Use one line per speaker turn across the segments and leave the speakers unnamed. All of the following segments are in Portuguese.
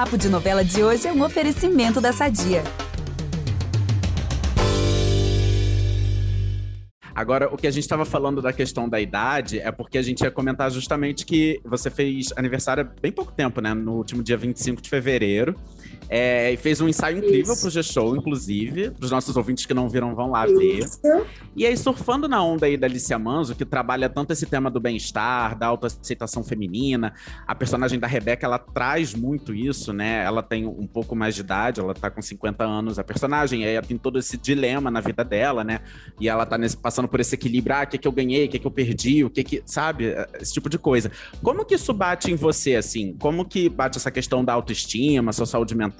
Papo de Novela de hoje é um oferecimento da Sadia.
Agora, o que a gente estava falando da questão da idade é porque a gente ia comentar justamente que você fez aniversário há bem pouco tempo, né? No último dia 25 de fevereiro. É, e fez um ensaio incrível Isso. pro G-Show, inclusive. Para os nossos ouvintes que não viram, vão lá Isso. ver. E aí, surfando na onda aí da Alicia Manso, que trabalha tanto esse tema do bem-estar, da autoaceitação feminina. A personagem da Rebeca, ela traz muito isso, né? Ela tem um pouco mais de idade, ela tá com 50 anos, a personagem. E aí ela tem todo esse dilema na vida dela, né? E ela tá nesse, passando por esse equilíbrio. Ah, o que, que eu ganhei, o que, que eu perdi, o que que. Sabe? Esse tipo de coisa. Como que isso bate em você, assim? Como que bate essa questão da autoestima, sua saúde mental?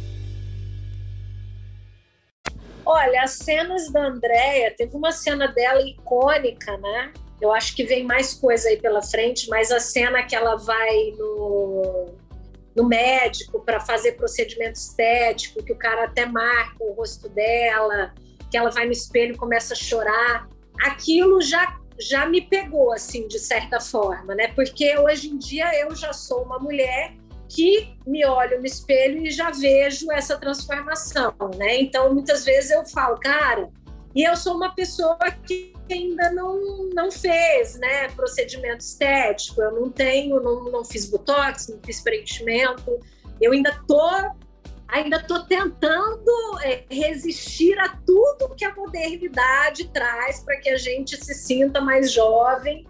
Olha, as cenas da Andrea, teve uma cena dela icônica, né? Eu acho que vem mais coisa aí pela frente, mas a cena que ela vai no, no médico para fazer procedimento estético, que o cara até marca o rosto dela, que ela vai no espelho e começa a chorar, aquilo já já me pegou assim de certa forma, né? Porque hoje em dia eu já sou uma mulher que me olho no espelho e já vejo essa transformação, né? Então, muitas vezes eu falo, cara, e eu sou uma pessoa que ainda não, não fez, né, procedimento estético, eu não tenho, não, não fiz botox, não fiz preenchimento, eu ainda tô ainda tô tentando é, resistir a tudo que a modernidade traz para que a gente se sinta mais jovem.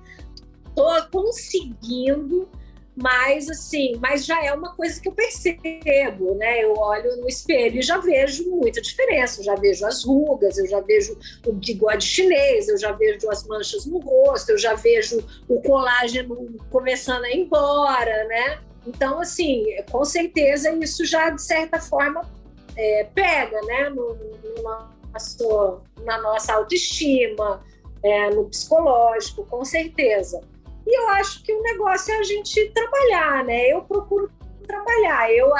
Tô conseguindo mas assim, mas já é uma coisa que eu percebo, né? Eu olho no espelho e já vejo muita diferença. Eu já vejo as rugas, eu já vejo o bigode chinês, eu já vejo as manchas no rosto, eu já vejo o colágeno começando a ir embora, né? Então, assim, com certeza isso já de certa forma é, pega, né? No, no nosso, na nossa autoestima, é, no psicológico, com certeza. E eu acho que o negócio é a gente trabalhar, né? Eu procuro trabalhar. Eu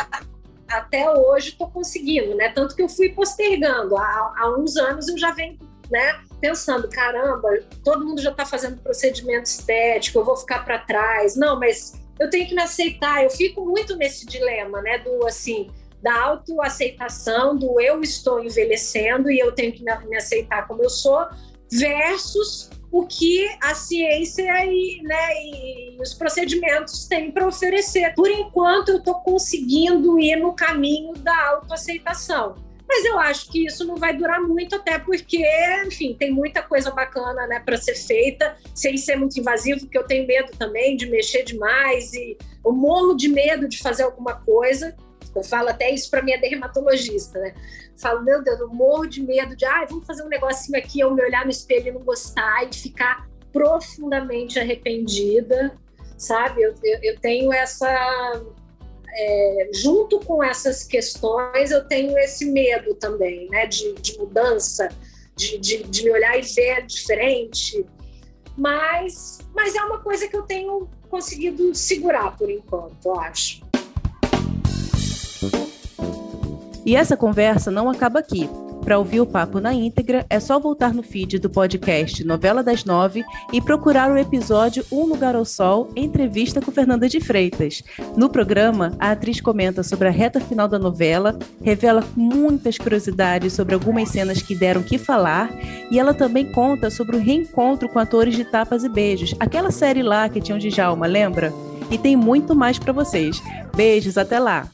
até hoje estou conseguindo, né? Tanto que eu fui postergando. Há, há uns anos eu já venho, né? Pensando, caramba, todo mundo já está fazendo procedimento estético, eu vou ficar para trás. Não, mas eu tenho que me aceitar. Eu fico muito nesse dilema, né? Do assim, da autoaceitação, do eu estou envelhecendo e eu tenho que me aceitar como eu sou, versus o que a ciência e, né, e os procedimentos têm para oferecer. Por enquanto, eu estou conseguindo ir no caminho da autoaceitação. Mas eu acho que isso não vai durar muito, até porque, enfim, tem muita coisa bacana né, para ser feita, sem ser muito invasivo, porque eu tenho medo também de mexer demais e eu morro de medo de fazer alguma coisa. Eu falo até isso para minha dermatologista, né? falo, meu Deus, eu morro de medo de, ah, vamos fazer um negocinho aqui, eu me olhar no espelho e não gostar e ficar profundamente arrependida, sabe? Eu, eu, eu tenho essa. É, junto com essas questões, eu tenho esse medo também, né? De, de mudança, de, de, de me olhar e ver diferente. Mas, mas é uma coisa que eu tenho conseguido segurar por enquanto, eu acho.
E essa conversa não acaba aqui. Para ouvir o papo na íntegra, é só voltar no feed do podcast Novela das Nove e procurar o episódio Um Lugar ao Sol, entrevista com Fernanda de Freitas. No programa, a atriz comenta sobre a reta final da novela, revela muitas curiosidades sobre algumas cenas que deram que falar e ela também conta sobre o reencontro com atores de Tapas e Beijos, aquela série lá que tinha o Djalma, lembra? E tem muito mais para vocês. Beijos, até lá!